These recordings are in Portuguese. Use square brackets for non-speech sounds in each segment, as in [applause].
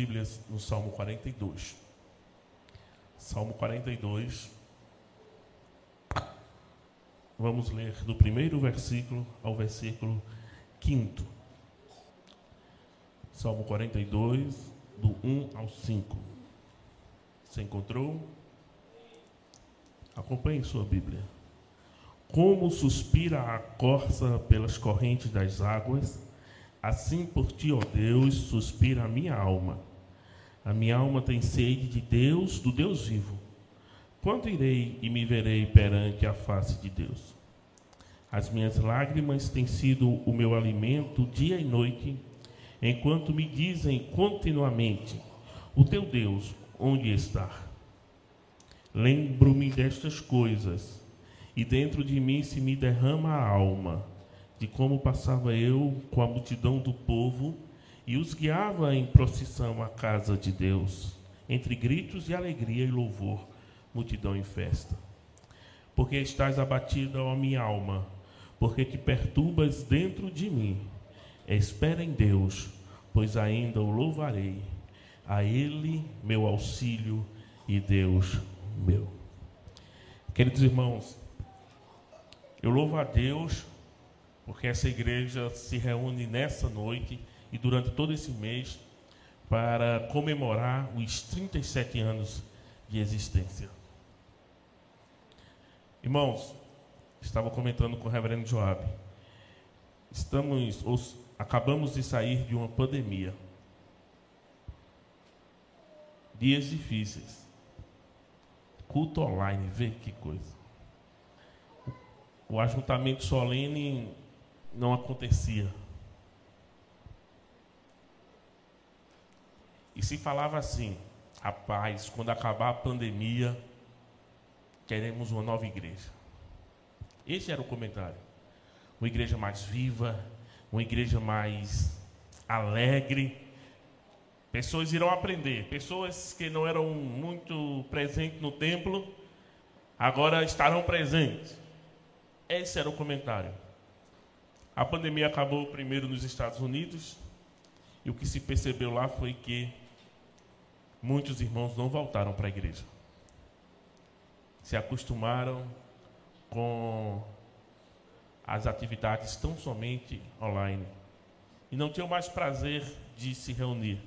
Bíblias no Salmo 42. Salmo 42. Vamos ler do primeiro versículo ao versículo quinto. Salmo 42, do 1 ao 5. Você encontrou? Acompanhe sua Bíblia. Como suspira a corça pelas correntes das águas, assim por ti, ó Deus, suspira a minha alma. A minha alma tem sede de Deus, do Deus vivo. Quando irei e me verei perante a face de Deus? As minhas lágrimas têm sido o meu alimento dia e noite, enquanto me dizem continuamente: O teu Deus, onde está? Lembro-me destas coisas e dentro de mim se me derrama a alma, de como passava eu com a multidão do povo e os guiava em procissão à casa de Deus, entre gritos de alegria e louvor, multidão em festa. Porque estás abatida, ó minha alma, porque te perturbas dentro de mim. Espera em Deus, pois ainda o louvarei. A Ele meu auxílio e Deus meu. Queridos irmãos, eu louvo a Deus porque essa igreja se reúne nessa noite e durante todo esse mês para comemorar os 37 anos de existência. Irmãos, estava comentando com o reverendo Joab. Estamos, os, acabamos de sair de uma pandemia. Dias difíceis. Culto online, vê que coisa o ajuntamento solene não acontecia. E se falava assim, rapaz, quando acabar a pandemia, queremos uma nova igreja. Esse era o comentário. Uma igreja mais viva, uma igreja mais alegre. Pessoas irão aprender. Pessoas que não eram muito presentes no templo, agora estarão presentes. Esse era o comentário. A pandemia acabou primeiro nos Estados Unidos, e o que se percebeu lá foi que muitos irmãos não voltaram para a igreja. Se acostumaram com as atividades tão somente online e não tinham mais prazer de se reunir.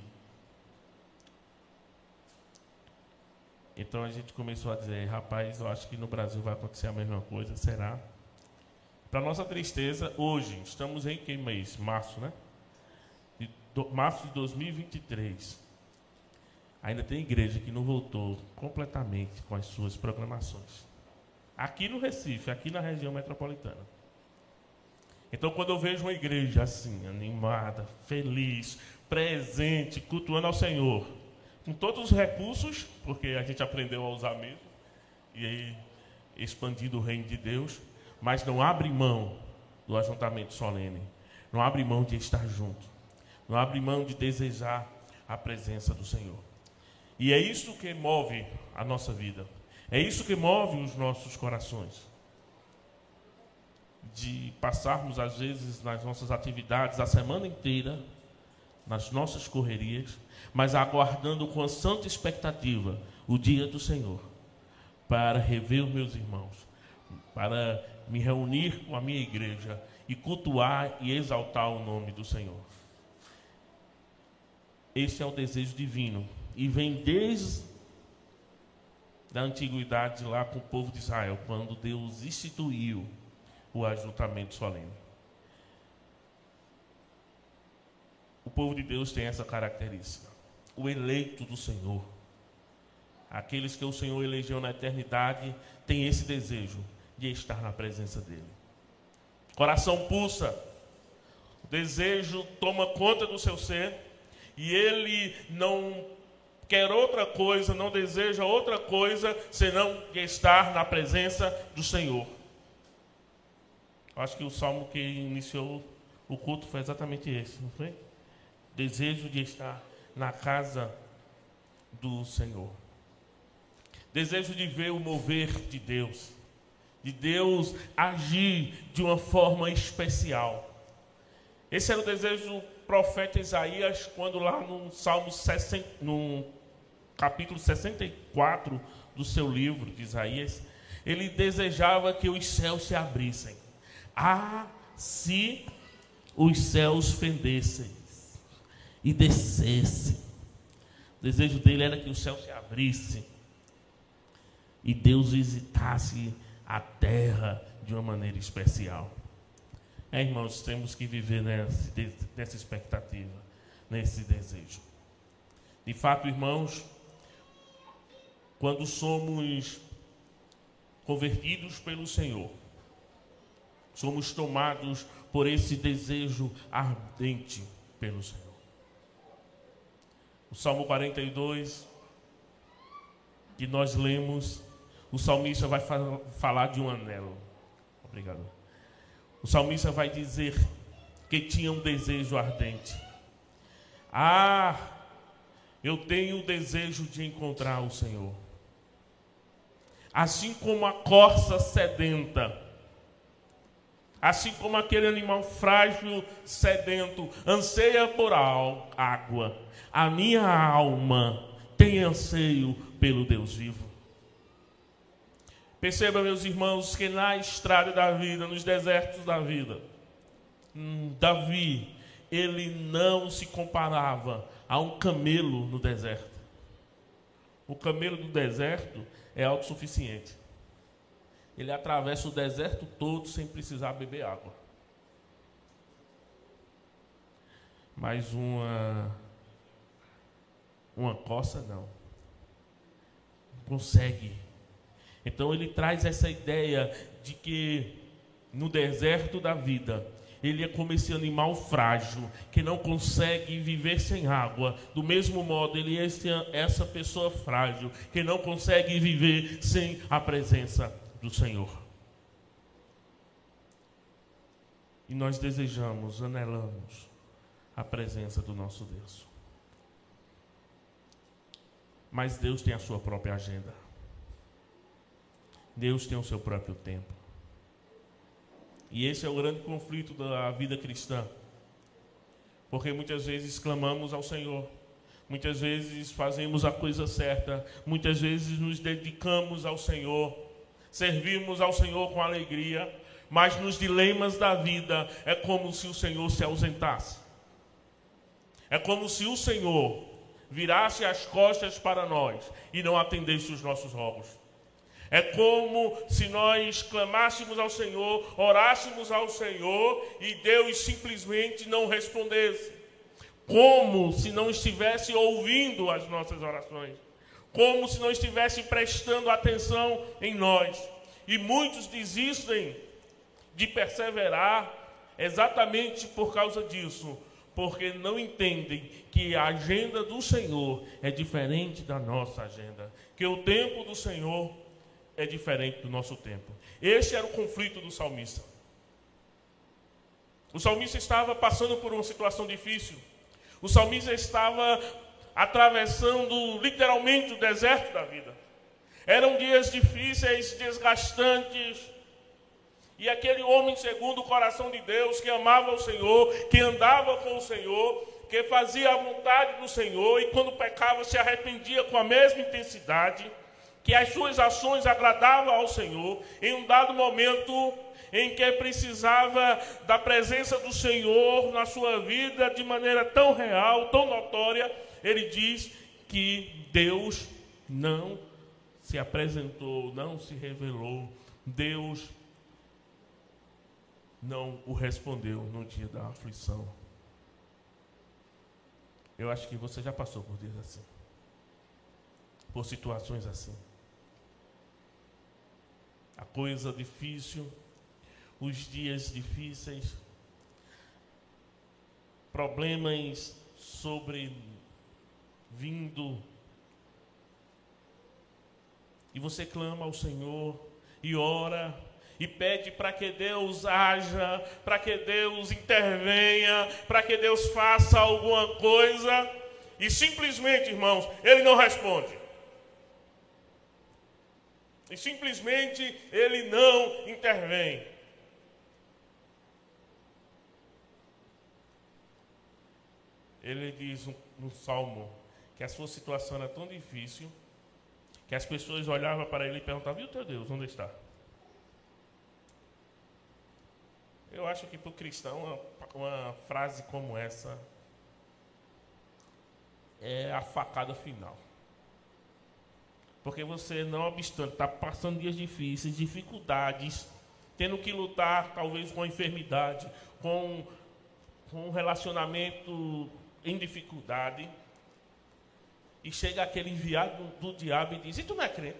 Então a gente começou a dizer, rapaz, eu acho que no Brasil vai acontecer a mesma coisa, será? Para nossa tristeza, hoje, estamos em que mês? Março, né? De do, março de 2023. Ainda tem igreja que não voltou completamente com as suas programações. Aqui no Recife, aqui na região metropolitana. Então, quando eu vejo uma igreja assim, animada, feliz, presente, cultuando ao Senhor, com todos os recursos, porque a gente aprendeu a usar mesmo, e aí expandindo o reino de Deus, mas não abre mão do ajuntamento solene, não abre mão de estar junto, não abre mão de desejar a presença do Senhor. E é isso que move a nossa vida, é isso que move os nossos corações. De passarmos, às vezes, nas nossas atividades a semana inteira, nas nossas correrias, mas aguardando com a santa expectativa o dia do Senhor, para rever os meus irmãos, para me reunir com a minha igreja e cultuar e exaltar o nome do Senhor. Esse é o desejo divino e vem desde da antiguidade lá com o povo de Israel, quando Deus instituiu o ajuntamento solene. O povo de Deus tem essa característica. O eleito do Senhor. Aqueles que o Senhor elegeu na eternidade têm esse desejo de estar na presença dele. Coração pulsa, desejo toma conta do seu ser e ele não quer outra coisa, não deseja outra coisa senão estar na presença do Senhor. Acho que o salmo que iniciou o culto foi exatamente esse, não foi? Desejo de estar na casa do Senhor. Desejo de ver o mover de Deus de Deus agir de uma forma especial. Esse era o desejo profeta Isaías, quando lá no Salmo 60, no capítulo 64 do seu livro de Isaías, ele desejava que os céus se abrissem. Ah, se os céus fendessem e descessem. O desejo dele era que o céu se abrisse e Deus visitasse a terra de uma maneira especial. É, irmãos, temos que viver nessa, nessa expectativa, nesse desejo. De fato, irmãos, quando somos convertidos pelo Senhor, somos tomados por esse desejo ardente pelo Senhor. O Salmo 42, que nós lemos, o salmista vai falar de um anelo. Obrigado. O salmista vai dizer que tinha um desejo ardente. Ah, eu tenho o desejo de encontrar o Senhor. Assim como a corça sedenta, assim como aquele animal frágil, sedento, anseia por água, a minha alma tem anseio pelo Deus vivo. Perceba, meus irmãos, que na estrada da vida, nos desertos da vida, hum, Davi, ele não se comparava a um camelo no deserto. O camelo do deserto é autossuficiente. Ele atravessa o deserto todo sem precisar beber água. Mas uma uma coça não. Consegue então ele traz essa ideia de que no deserto da vida, ele é como esse animal frágil que não consegue viver sem água. Do mesmo modo, ele é essa pessoa frágil que não consegue viver sem a presença do Senhor. E nós desejamos, anelamos a presença do nosso Deus. Mas Deus tem a sua própria agenda. Deus tem o seu próprio tempo. E esse é o grande conflito da vida cristã. Porque muitas vezes clamamos ao Senhor, muitas vezes fazemos a coisa certa, muitas vezes nos dedicamos ao Senhor, servimos ao Senhor com alegria, mas nos dilemas da vida é como se o Senhor se ausentasse. É como se o Senhor virasse as costas para nós e não atendesse os nossos rogos. É como se nós clamássemos ao Senhor, orássemos ao Senhor e Deus simplesmente não respondesse. Como se não estivesse ouvindo as nossas orações. Como se não estivesse prestando atenção em nós. E muitos desistem de perseverar exatamente por causa disso, porque não entendem que a agenda do Senhor é diferente da nossa agenda, que o tempo do Senhor é diferente do nosso tempo. Este era o conflito do salmista. O salmista estava passando por uma situação difícil. O salmista estava atravessando literalmente o deserto da vida. Eram dias difíceis, desgastantes. E aquele homem, segundo o coração de Deus, que amava o Senhor, que andava com o Senhor, que fazia a vontade do Senhor e quando pecava se arrependia com a mesma intensidade que as suas ações agradavam ao Senhor, em um dado momento em que precisava da presença do Senhor na sua vida de maneira tão real, tão notória, ele diz que Deus não se apresentou, não se revelou, Deus não o respondeu no dia da aflição. Eu acho que você já passou por dias assim, por situações assim a coisa difícil, os dias difíceis, problemas sobre vindo. E você clama ao Senhor e ora e pede para que Deus haja, para que Deus intervenha, para que Deus faça alguma coisa, e simplesmente, irmãos, ele não responde. E simplesmente ele não intervém. ele diz no Salmo que a sua situação era tão difícil que as pessoas olhavam para ele e perguntavam: o teu Deus, onde está? Eu acho que para o cristão, uma frase como essa é a facada final. Porque você, não obstante, está passando dias difíceis, dificuldades, tendo que lutar talvez com a enfermidade, com, com um relacionamento em dificuldade, e chega aquele enviado do, do diabo e diz: E tu não é crente?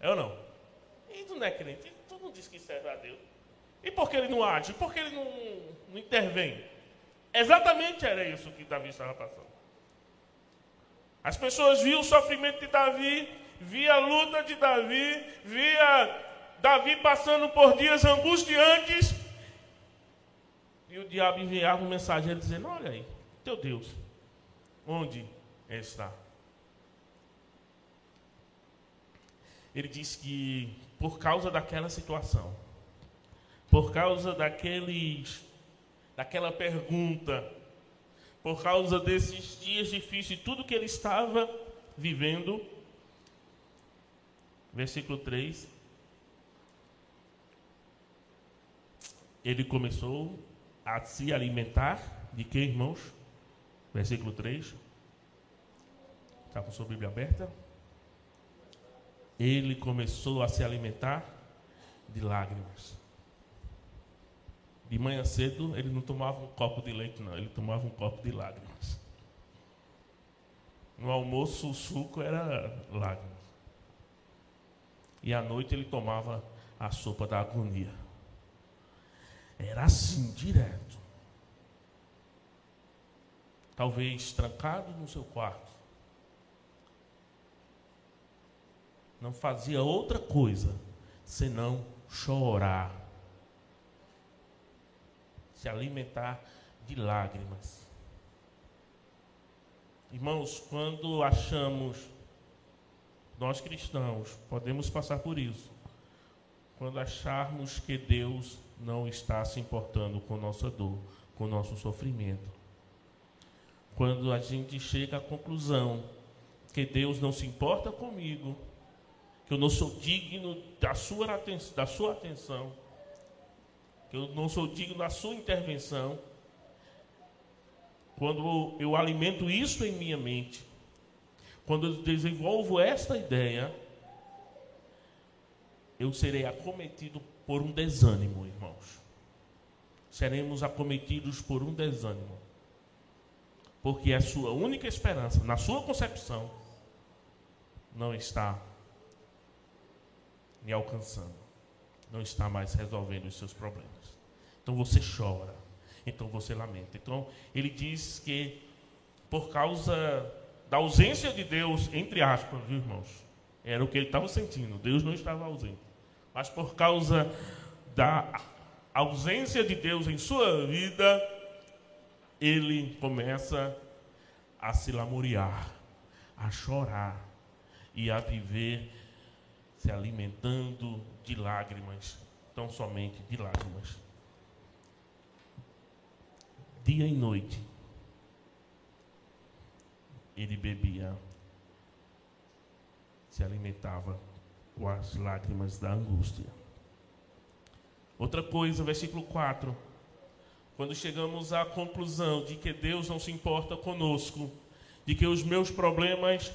É ou não? E tu não é crente? E tu não diz que serve a Deus? E por que ele não age? Por que ele não, não intervém? Exatamente era isso que Davi estava passando. As pessoas viam o sofrimento de Davi, via a luta de Davi, via Davi passando por dias angustiantes. E o diabo enviava um mensageiro dizendo: Olha aí, teu Deus, onde está? Ele diz que por causa daquela situação, por causa daqueles, daquela pergunta, por causa desses dias difíceis, tudo que ele estava vivendo. Versículo 3. Ele começou a se alimentar de que, irmãos? Versículo 3. Está com sua Bíblia aberta? Ele começou a se alimentar de lágrimas. De manhã cedo, ele não tomava um copo de leite, não, ele tomava um copo de lágrimas. No almoço, o suco era lágrimas. E à noite, ele tomava a sopa da agonia. Era assim, direto. Talvez trancado no seu quarto. Não fazia outra coisa senão chorar se alimentar de lágrimas. Irmãos, quando achamos, nós cristãos, podemos passar por isso, quando acharmos que Deus não está se importando com nossa dor, com nosso sofrimento. Quando a gente chega à conclusão que Deus não se importa comigo, que eu não sou digno da sua, da sua atenção, que eu não sou digno da sua intervenção, quando eu alimento isso em minha mente, quando eu desenvolvo esta ideia, eu serei acometido por um desânimo, irmãos. Seremos acometidos por um desânimo. Porque a sua única esperança, na sua concepção, não está me alcançando. Não está mais resolvendo os seus problemas. Então você chora. Então você lamenta. Então ele diz que por causa da ausência de Deus, entre aspas, viu, irmãos? Era o que ele estava sentindo. Deus não estava ausente. Mas por causa da ausência de Deus em sua vida, ele começa a se lamuriar, a chorar e a viver se alimentando de lágrimas, tão somente de lágrimas dia e noite. Ele bebia, se alimentava com as lágrimas da angústia. Outra coisa, versículo 4. Quando chegamos à conclusão de que Deus não se importa conosco, de que os meus problemas,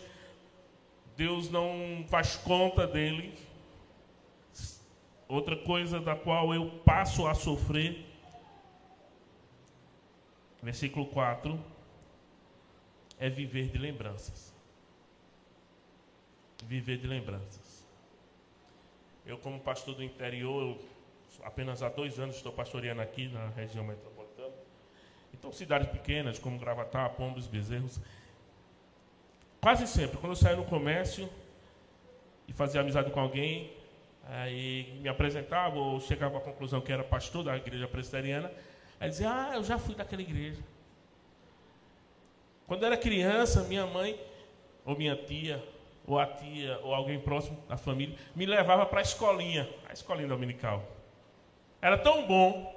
Deus não faz conta dele. Outra coisa da qual eu passo a sofrer versículo 4, é viver de lembranças. Viver de lembranças. Eu, como pastor do interior, apenas há dois anos estou pastoreando aqui na região metropolitana. Então, cidades pequenas como Gravatá, Pombos, Bezerros. Quase sempre, quando eu saio no comércio e fazia amizade com alguém, aí me apresentava ou chegava à conclusão que era pastor da igreja presbiteriana, Aí dizia, ah, eu já fui daquela igreja. Quando eu era criança, minha mãe, ou minha tia, ou a tia, ou alguém próximo da família, me levava para a escolinha, a escolinha dominical. Era tão bom.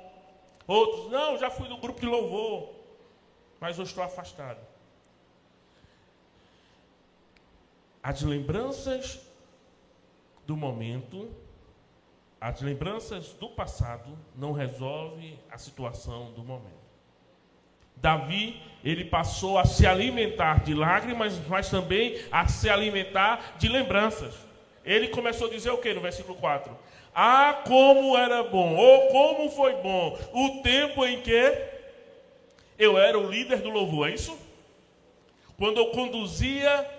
Outros, não, já fui do grupo de louvor. mas eu estou afastado. As lembranças do momento, as lembranças do passado não resolvem a situação do momento. Davi, ele passou a se alimentar de lágrimas, mas também a se alimentar de lembranças. Ele começou a dizer o que no versículo 4? Ah, como era bom, ou como foi bom o tempo em que eu era o líder do louvor, é isso? Quando eu conduzia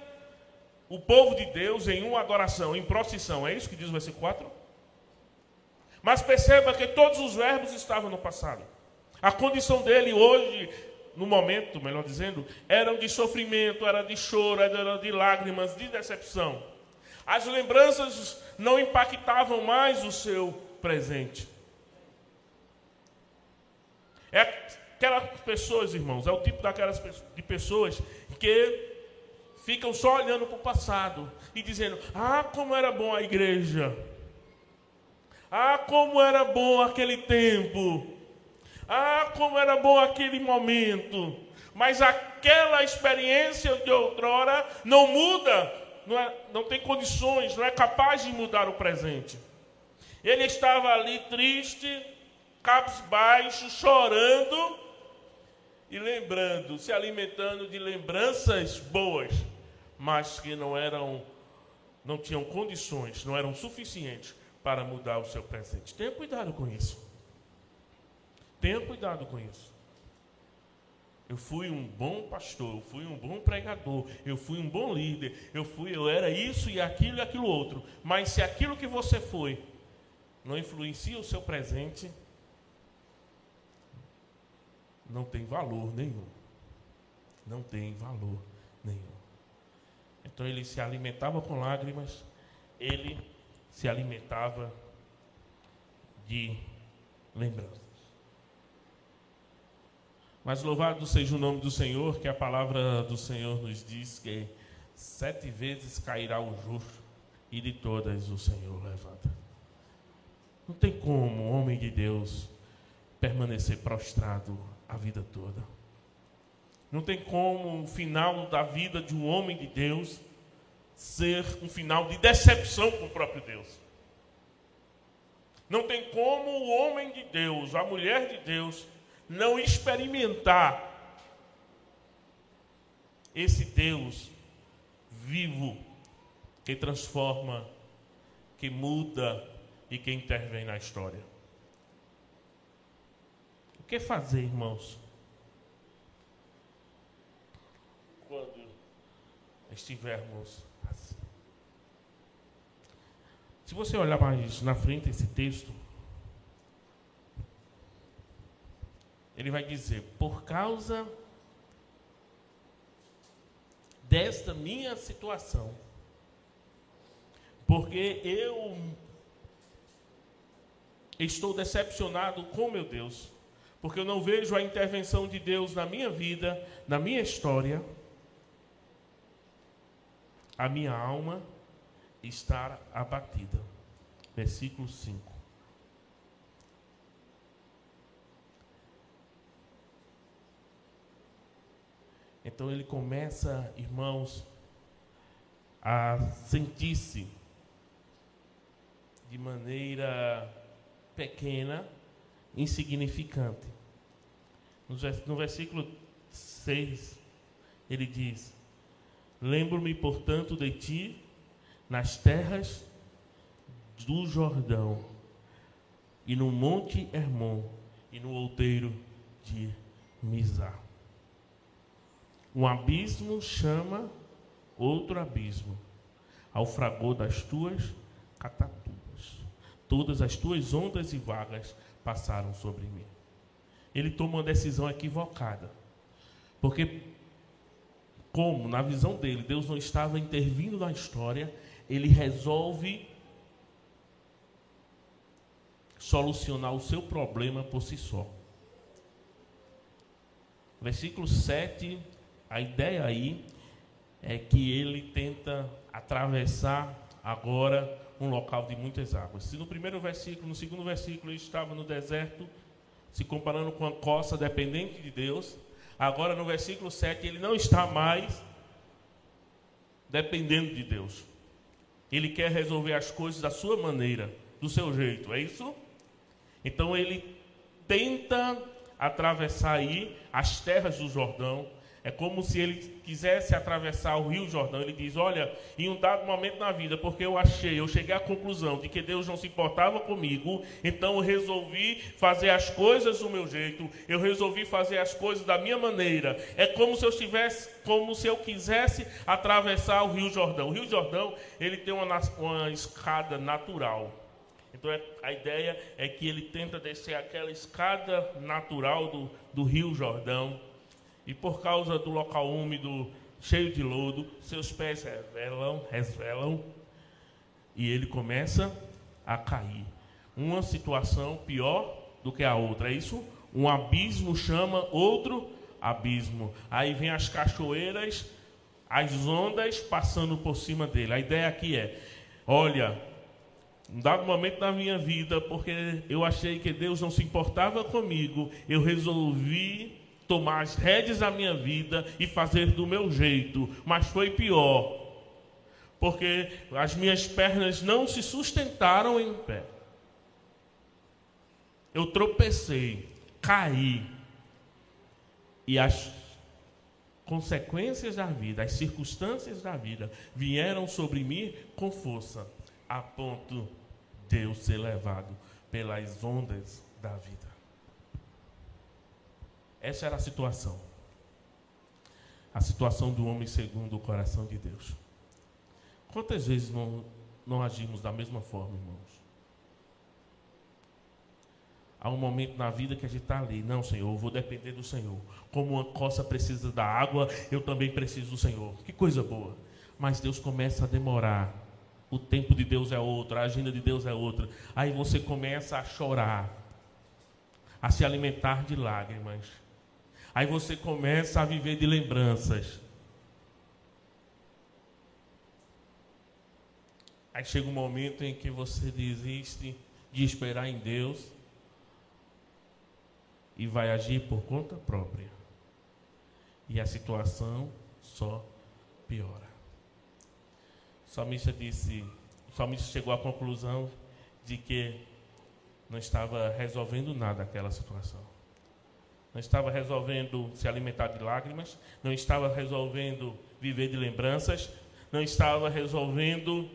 o povo de Deus em uma adoração, em procissão, é isso que diz o versículo 4? Mas perceba que todos os verbos estavam no passado. A condição dele hoje, no momento, melhor dizendo, eram de sofrimento, era de choro, era de lágrimas, de decepção. As lembranças não impactavam mais o seu presente. É aquelas pessoas, irmãos, é o tipo daquelas de pessoas que ficam só olhando para o passado e dizendo: Ah, como era bom a igreja. Ah, como era bom aquele tempo. Ah, como era bom aquele momento. Mas aquela experiência de outrora não muda não, é, não tem condições, não é capaz de mudar o presente. Ele estava ali triste, cabisbaixo, chorando e lembrando, se alimentando de lembranças boas, mas que não eram, não tinham condições, não eram suficientes para mudar o seu presente. Tenha cuidado com isso. Tenha cuidado com isso. Eu fui um bom pastor, eu fui um bom pregador, eu fui um bom líder, eu fui, eu era isso e aquilo e aquilo outro. Mas se aquilo que você foi não influencia o seu presente, não tem valor nenhum. Não tem valor nenhum. Então ele se alimentava com lágrimas, ele se alimentava de lembranças. Mas louvado seja o nome do Senhor, que a palavra do Senhor nos diz que sete vezes cairá o justo e de todas o Senhor levanta. Não tem como um homem de Deus permanecer prostrado a vida toda. Não tem como o final da vida de um homem de Deus ser um final de decepção com o próprio Deus. Não tem como o homem de Deus, a mulher de Deus, não experimentar esse Deus vivo que transforma, que muda e que intervém na história. O que fazer, irmãos? Quando estivermos assim. Se você olhar mais na frente esse texto, ele vai dizer: por causa desta minha situação, porque eu estou decepcionado com meu Deus, porque eu não vejo a intervenção de Deus na minha vida, na minha história, a minha alma está abatida. Versículo 5. Então ele começa, irmãos, a sentir-se de maneira pequena, insignificante. No versículo 6, ele diz: Lembro-me, portanto, de ti nas terras do Jordão, e no monte Hermon, e no outeiro de Mizar. Um abismo chama outro abismo ao fragor das tuas catatumbas. Todas as tuas ondas e vagas passaram sobre mim. Ele toma uma decisão equivocada. Porque, como na visão dele, Deus não estava intervindo na história, ele resolve solucionar o seu problema por si só. Versículo 7 a ideia aí é que ele tenta atravessar agora um local de muitas águas. Se no primeiro versículo, no segundo versículo, ele estava no deserto, se comparando com a costa dependente de Deus, Agora no versículo 7, ele não está mais dependendo de Deus. Ele quer resolver as coisas da sua maneira, do seu jeito, é isso? Então ele tenta atravessar aí as terras do Jordão, é como se ele quisesse atravessar o Rio Jordão. Ele diz: Olha, em um dado momento na vida, porque eu achei, eu cheguei à conclusão de que Deus não se importava comigo, então eu resolvi fazer as coisas do meu jeito, eu resolvi fazer as coisas da minha maneira. É como se eu estivesse, como se eu quisesse atravessar o Rio Jordão. O Rio Jordão, ele tem uma, uma escada natural. Então é, a ideia é que ele tenta descer aquela escada natural do, do Rio Jordão e por causa do local úmido, cheio de lodo, seus pés revelam, resvelam e ele começa a cair. Uma situação pior do que a outra, é isso? Um abismo chama outro abismo. Aí vem as cachoeiras, as ondas passando por cima dele. A ideia aqui é: olha, um dado momento da minha vida, porque eu achei que Deus não se importava comigo, eu resolvi tomar as rédeas da minha vida e fazer do meu jeito, mas foi pior, porque as minhas pernas não se sustentaram em pé. Eu tropecei, caí, e as consequências da vida, as circunstâncias da vida vieram sobre mim com força, a ponto de eu ser levado pelas ondas da vida. Essa era a situação. A situação do homem segundo o coração de Deus. Quantas vezes não, não agimos da mesma forma, irmãos? Há um momento na vida que a gente está ali. Não, Senhor, eu vou depender do Senhor. Como uma coça precisa da água, eu também preciso do Senhor. Que coisa boa. Mas Deus começa a demorar. O tempo de Deus é outro, a agenda de Deus é outra. Aí você começa a chorar, a se alimentar de lágrimas. Aí você começa a viver de lembranças. Aí chega um momento em que você desiste de esperar em Deus e vai agir por conta própria. E a situação só piora. O salmista disse, o salmista chegou à conclusão de que não estava resolvendo nada aquela situação não estava resolvendo se alimentar de lágrimas, não estava resolvendo viver de lembranças, não estava resolvendo,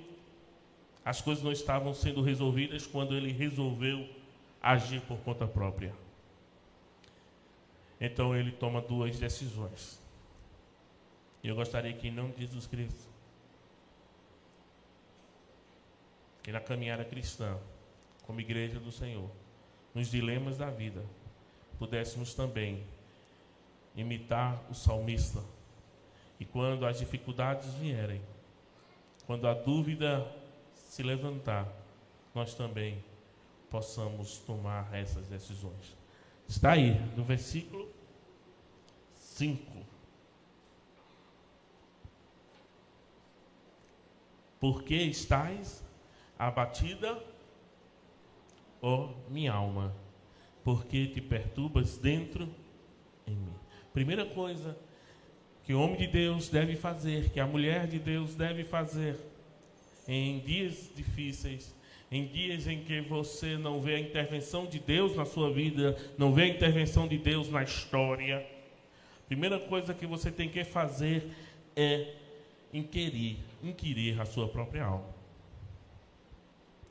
as coisas não estavam sendo resolvidas quando ele resolveu agir por conta própria. Então ele toma duas decisões. E eu gostaria que, em nome de Jesus Cristo, que na caminhada cristã, como igreja do Senhor, nos dilemas da vida, pudéssemos também imitar o salmista. E quando as dificuldades vierem, quando a dúvida se levantar, nós também possamos tomar essas decisões. Está aí, no versículo 5. Porque estás abatida, ó minha alma porque te perturbas dentro em mim. Primeira coisa que o homem de Deus deve fazer, que a mulher de Deus deve fazer em dias difíceis, em dias em que você não vê a intervenção de Deus na sua vida, não vê a intervenção de Deus na história. Primeira coisa que você tem que fazer é inquirir, inquirir a sua própria alma.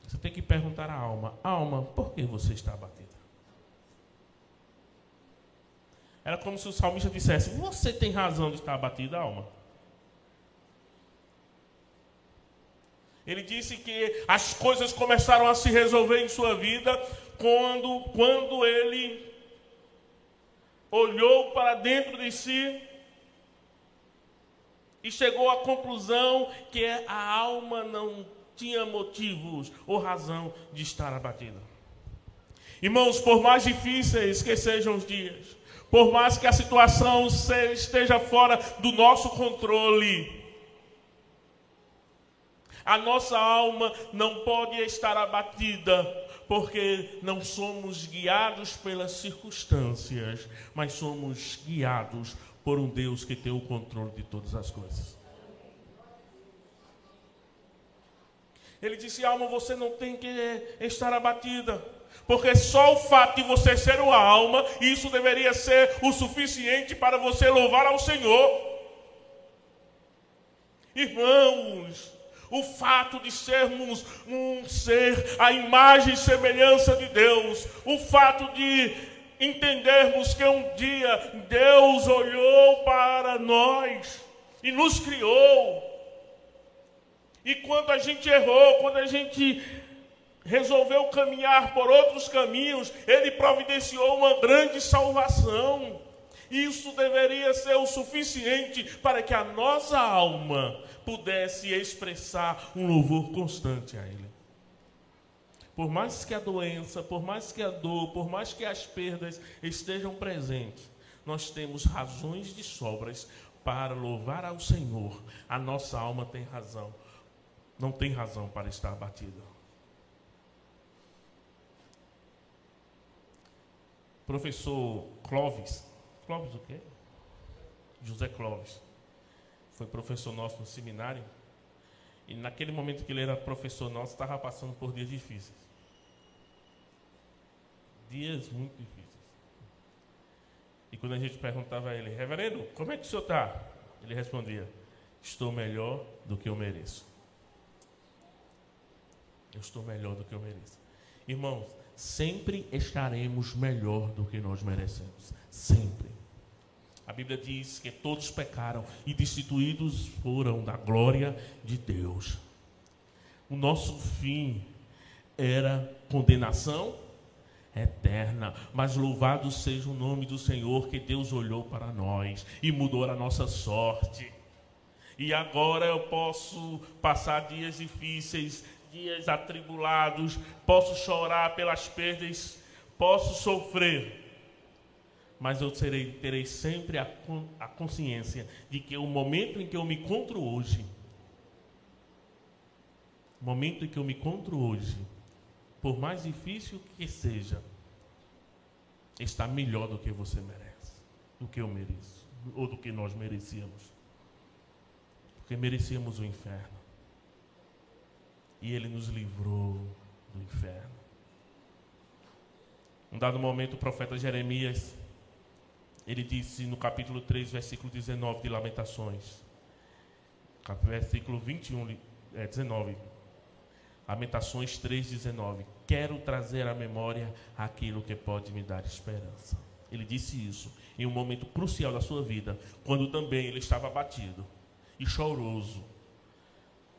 Você tem que perguntar à alma: alma, por que você está abatida? Era como se o salmista dissesse: Você tem razão de estar abatida, alma. Ele disse que as coisas começaram a se resolver em sua vida quando, quando ele olhou para dentro de si e chegou à conclusão que a alma não tinha motivos ou razão de estar abatida. Irmãos, por mais difíceis que sejam os dias, por mais que a situação esteja fora do nosso controle, a nossa alma não pode estar abatida, porque não somos guiados pelas circunstâncias, mas somos guiados por um Deus que tem o controle de todas as coisas. Ele disse: Alma, você não tem que estar abatida. Porque só o fato de você ser uma alma, isso deveria ser o suficiente para você louvar ao Senhor. Irmãos, o fato de sermos um ser, a imagem e semelhança de Deus, o fato de entendermos que um dia Deus olhou para nós e nos criou. E quando a gente errou, quando a gente resolveu caminhar por outros caminhos, Ele providenciou uma grande salvação. Isso deveria ser o suficiente para que a nossa alma pudesse expressar um louvor constante a Ele. Por mais que a doença, por mais que a dor, por mais que as perdas estejam presentes, nós temos razões de sobras para louvar ao Senhor. A nossa alma tem razão, não tem razão para estar abatida. Professor Clóvis, Clóvis o quê? José Clóvis. Foi professor nosso no seminário. E naquele momento que ele era professor nosso, estava passando por dias difíceis. Dias muito difíceis. E quando a gente perguntava a ele, reverendo, como é que o senhor está? Ele respondia, estou melhor do que eu mereço. Eu estou melhor do que eu mereço. Irmãos, sempre estaremos melhor do que nós merecemos. Sempre. A Bíblia diz que todos pecaram e destituídos foram da glória de Deus. O nosso fim era condenação eterna, mas louvado seja o nome do Senhor que Deus olhou para nós e mudou a nossa sorte. E agora eu posso passar dias difíceis, dias atribulados, posso chorar pelas perdas, posso sofrer, mas eu serei, terei sempre a, a consciência de que o momento em que eu me encontro hoje, o momento em que eu me encontro hoje, por mais difícil que seja, está melhor do que você merece, do que eu mereço, ou do que nós merecíamos. Porque merecíamos o inferno. E ele nos livrou do inferno. Um dado momento, o profeta Jeremias ele disse no capítulo 3, versículo 19 de Lamentações, versículo 21, é, 19. Lamentações 3, 19. Quero trazer à memória aquilo que pode me dar esperança. Ele disse isso em um momento crucial da sua vida, quando também ele estava abatido e choroso.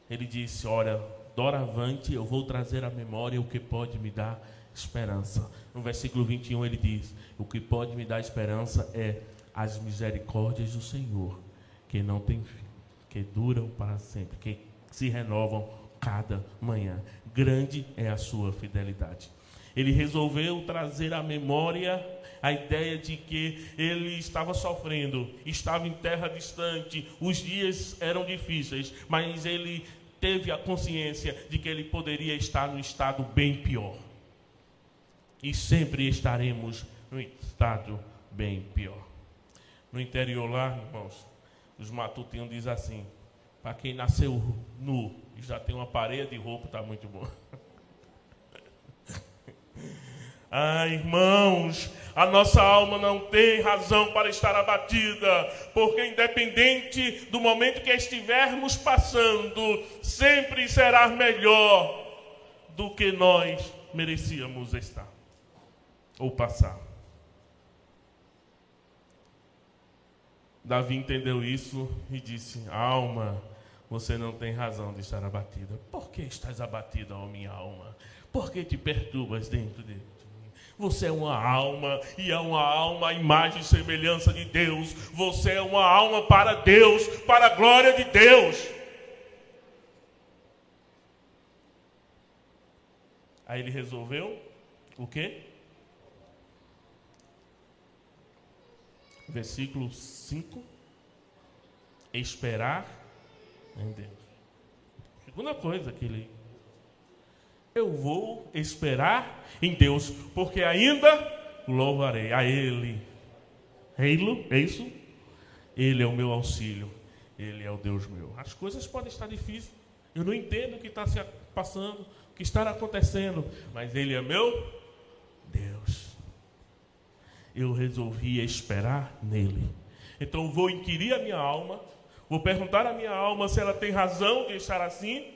Ele disse: Olha, doravante eu vou trazer à memória o que pode me dar esperança. No versículo 21 ele diz: O que pode me dar esperança é as misericórdias do Senhor, que não tem fim, que duram para sempre, que se renovam cada manhã. Grande é a sua fidelidade. Ele resolveu trazer à memória a ideia de que ele estava sofrendo, estava em terra distante, os dias eram difíceis, mas ele teve a consciência de que ele poderia estar no estado bem pior e sempre estaremos no estado bem pior. No interior lá, irmãos, os matutinos dizem assim: para quem nasceu nu e já tem uma parede de roupa, está muito bom. [laughs] Ah, irmãos, a nossa alma não tem razão para estar abatida, porque independente do momento que estivermos passando, sempre será melhor do que nós merecíamos estar ou passar. Davi entendeu isso e disse: Alma, você não tem razão de estar abatida. Por que estás abatida, ó minha alma? Por que te perturbas dentro de mim? Você é uma alma e é uma alma à imagem e semelhança de Deus. Você é uma alma para Deus, para a glória de Deus. Aí ele resolveu o quê? versículo 5. Esperar em Deus. Segunda coisa que ele Eu vou esperar em Deus, porque ainda louvarei a Ele. Ele, é isso? Ele é o meu auxílio. Ele é o Deus meu. As coisas podem estar difíceis. Eu não entendo o que está se passando, o que está acontecendo, mas Ele é meu Deus. Eu resolvi esperar nele. Então vou inquirir a minha alma, vou perguntar à minha alma se ela tem razão de estar assim.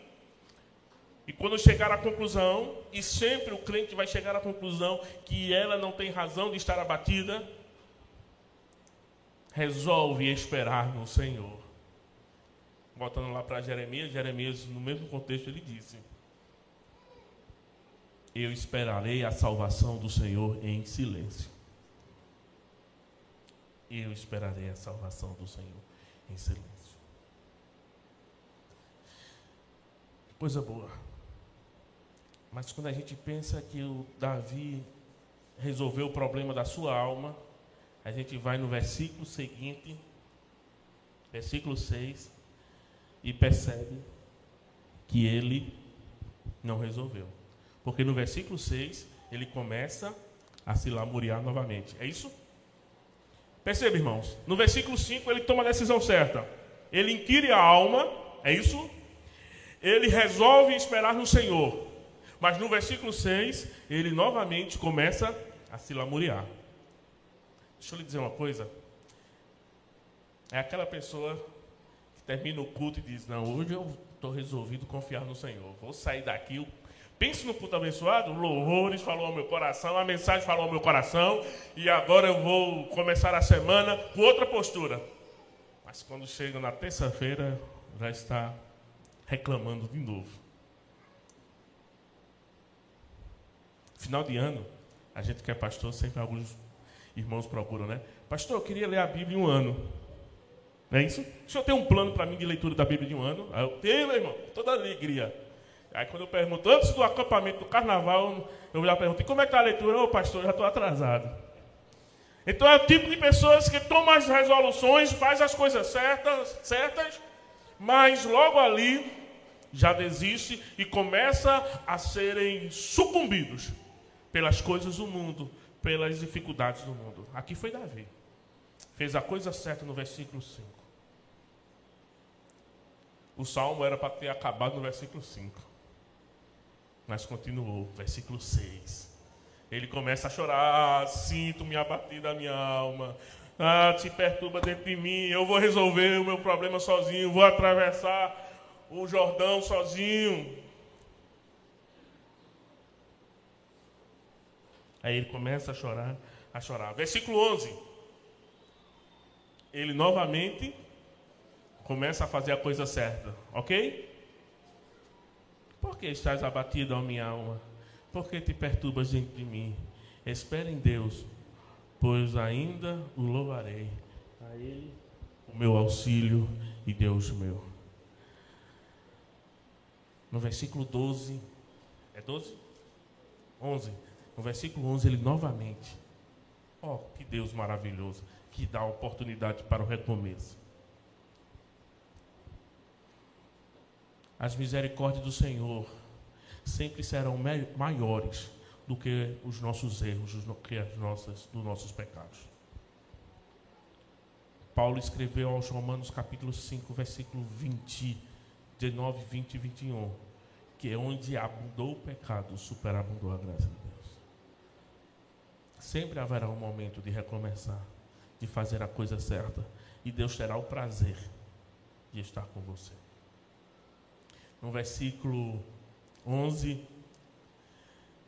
E quando chegar à conclusão, e sempre o crente vai chegar à conclusão que ela não tem razão de estar abatida, resolve esperar no Senhor. Voltando lá para Jeremias, Jeremias, no mesmo contexto, ele disse: Eu esperarei a salvação do Senhor em silêncio. Eu esperarei a salvação do Senhor em silêncio. Coisa boa. Mas quando a gente pensa que o Davi resolveu o problema da sua alma, a gente vai no versículo seguinte, versículo 6, e percebe que ele não resolveu. Porque no versículo 6, ele começa a se lamuriar novamente. É isso? Perceba, irmãos. No versículo 5, ele toma a decisão certa. Ele inquire a alma, é isso? Ele resolve esperar no Senhor. Mas no versículo 6, ele novamente começa a se lamuriar. Deixa eu lhe dizer uma coisa. É aquela pessoa que termina o culto e diz: Não, hoje eu estou resolvido confiar no Senhor. Vou sair daqui. Pense no culto abençoado, louvores falou ao meu coração, a mensagem falou ao meu coração, e agora eu vou começar a semana com outra postura. Mas quando chega na terça-feira, já está reclamando de novo. Final de ano, a gente que é pastor sempre alguns irmãos procuram, né? Pastor, eu queria ler a Bíblia em um ano. Não é isso? O senhor tem um plano para mim de leitura da Bíblia de um ano? Aí eu tenho, meu irmão, toda alegria. Aí quando eu pergunto, antes do acampamento do carnaval, eu já pergunto, e como é que está a leitura? Ô pastor, já estou atrasado. Então é o tipo de pessoas que tomam as resoluções, faz as coisas certas, certas, mas logo ali já desiste e começa a serem sucumbidos pelas coisas do mundo, pelas dificuldades do mundo. Aqui foi Davi. Fez a coisa certa no versículo 5. O salmo era para ter acabado no versículo 5. Mas continuou, versículo 6. Ele começa a chorar, ah, sinto me abatir da minha alma. Ah, te perturba dentro de mim, eu vou resolver o meu problema sozinho, vou atravessar o Jordão sozinho. Aí ele começa a chorar, a chorar. Versículo 11. Ele novamente começa a fazer a coisa certa, ok? Por que estás abatido, ó minha alma? Por que te perturbas dentro de mim? Espera em Deus, pois ainda o louvarei. A Ele, o meu auxílio e Deus meu. No versículo 12, é 12? 11 no versículo 11, ele novamente, ó, oh, que Deus maravilhoso, que dá oportunidade para o recomeço. As misericórdias do Senhor sempre serão maiores do que os nossos erros, do que as nossas, dos nossos pecados. Paulo escreveu aos Romanos capítulo 5, versículo 20, 19, 20 e 21, que é onde abundou o pecado, superabundou a graça. Sempre haverá um momento de recomeçar, de fazer a coisa certa. E Deus terá o prazer de estar com você. No versículo 11,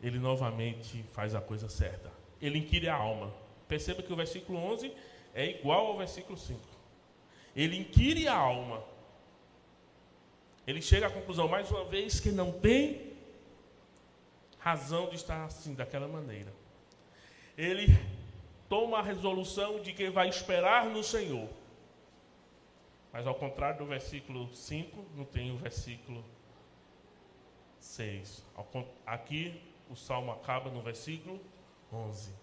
ele novamente faz a coisa certa. Ele inquire a alma. Perceba que o versículo 11 é igual ao versículo 5. Ele inquire a alma. Ele chega à conclusão, mais uma vez, que não tem razão de estar assim, daquela maneira ele toma a resolução de que vai esperar no Senhor. Mas ao contrário do versículo 5, não tem o versículo 6. Aqui o salmo acaba no versículo 11.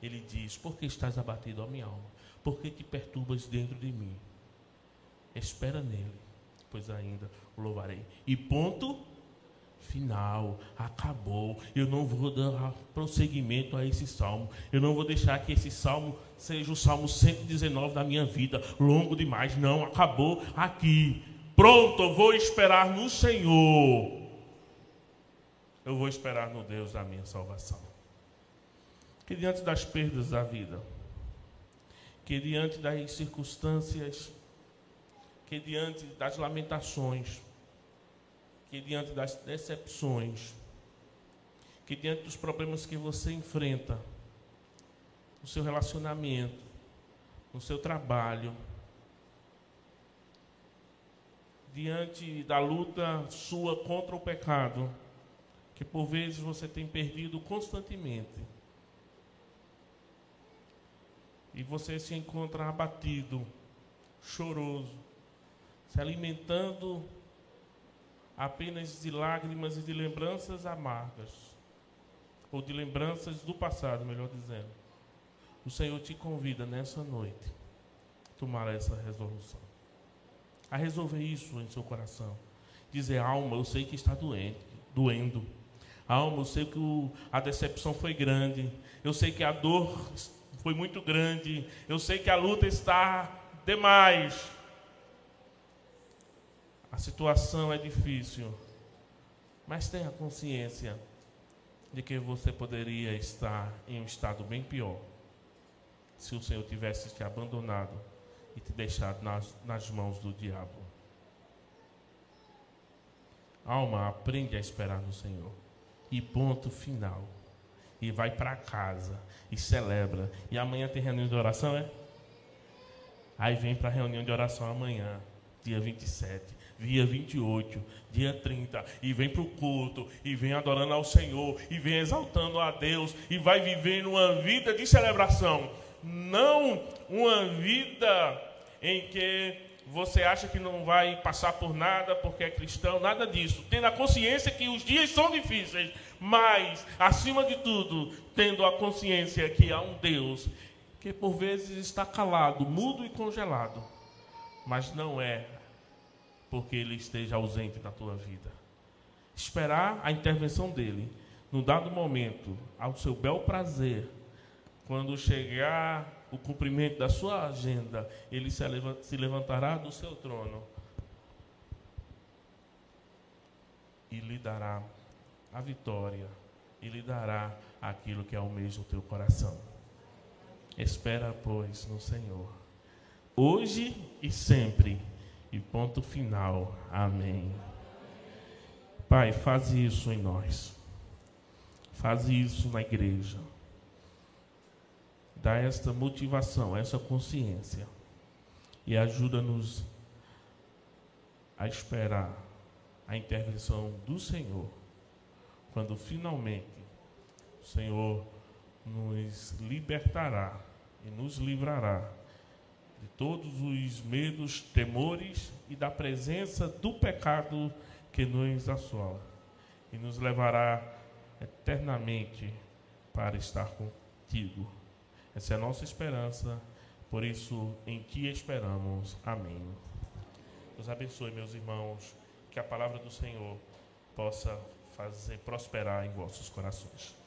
Ele diz: Por que estás abatido, ó minha alma? Por que te perturbas dentro de mim? Espera nele, pois ainda o louvarei. E ponto final, acabou. Eu não vou dar prosseguimento a esse salmo. Eu não vou deixar que esse salmo seja o salmo 119 da minha vida, longo demais. Não, acabou aqui. Pronto, eu vou esperar no Senhor. Eu vou esperar no Deus da minha salvação. Que diante das perdas da vida, que diante das circunstâncias, que diante das lamentações, que diante das decepções, que diante dos problemas que você enfrenta, no seu relacionamento, no seu trabalho, diante da luta sua contra o pecado, que por vezes você tem perdido constantemente, e você se encontra abatido, choroso, se alimentando apenas de lágrimas e de lembranças amargas, ou de lembranças do passado, melhor dizendo. O Senhor te convida nessa noite a tomar essa resolução, a resolver isso em seu coração. Dizer, alma, eu sei que está doente, doendo. Alma, eu sei que o, a decepção foi grande. Eu sei que a dor foi muito grande. Eu sei que a luta está demais. A situação é difícil, mas tenha consciência de que você poderia estar em um estado bem pior se o Senhor tivesse te abandonado e te deixado nas, nas mãos do diabo. Alma, aprende a esperar no Senhor. E ponto final. E vai para casa e celebra. E amanhã tem reunião de oração, é? Aí vem para a reunião de oração amanhã, dia 27 dia 28, dia 30, e vem para o culto, e vem adorando ao Senhor, e vem exaltando a Deus, e vai vivendo uma vida de celebração, não uma vida em que você acha que não vai passar por nada porque é cristão, nada disso. Tendo a consciência que os dias são difíceis, mas, acima de tudo, tendo a consciência que há um Deus que por vezes está calado, mudo e congelado, mas não é porque ele esteja ausente da tua vida. Esperar a intervenção dele, no dado momento, ao seu bel prazer, quando chegar o cumprimento da sua agenda, ele se levantará do seu trono e lhe dará a vitória e lhe dará aquilo que é o teu coração. Espera, pois, no Senhor, hoje e sempre e ponto final. Amém. Pai, faz isso em nós. Faz isso na igreja. Dá esta motivação, essa consciência. E ajuda-nos a esperar a intervenção do Senhor. Quando finalmente o Senhor nos libertará e nos livrará de todos os medos, temores e da presença do pecado que nos assola e nos levará eternamente para estar contigo. Essa é a nossa esperança, por isso em ti esperamos. Amém. Deus abençoe, meus irmãos, que a palavra do Senhor possa fazer prosperar em vossos corações.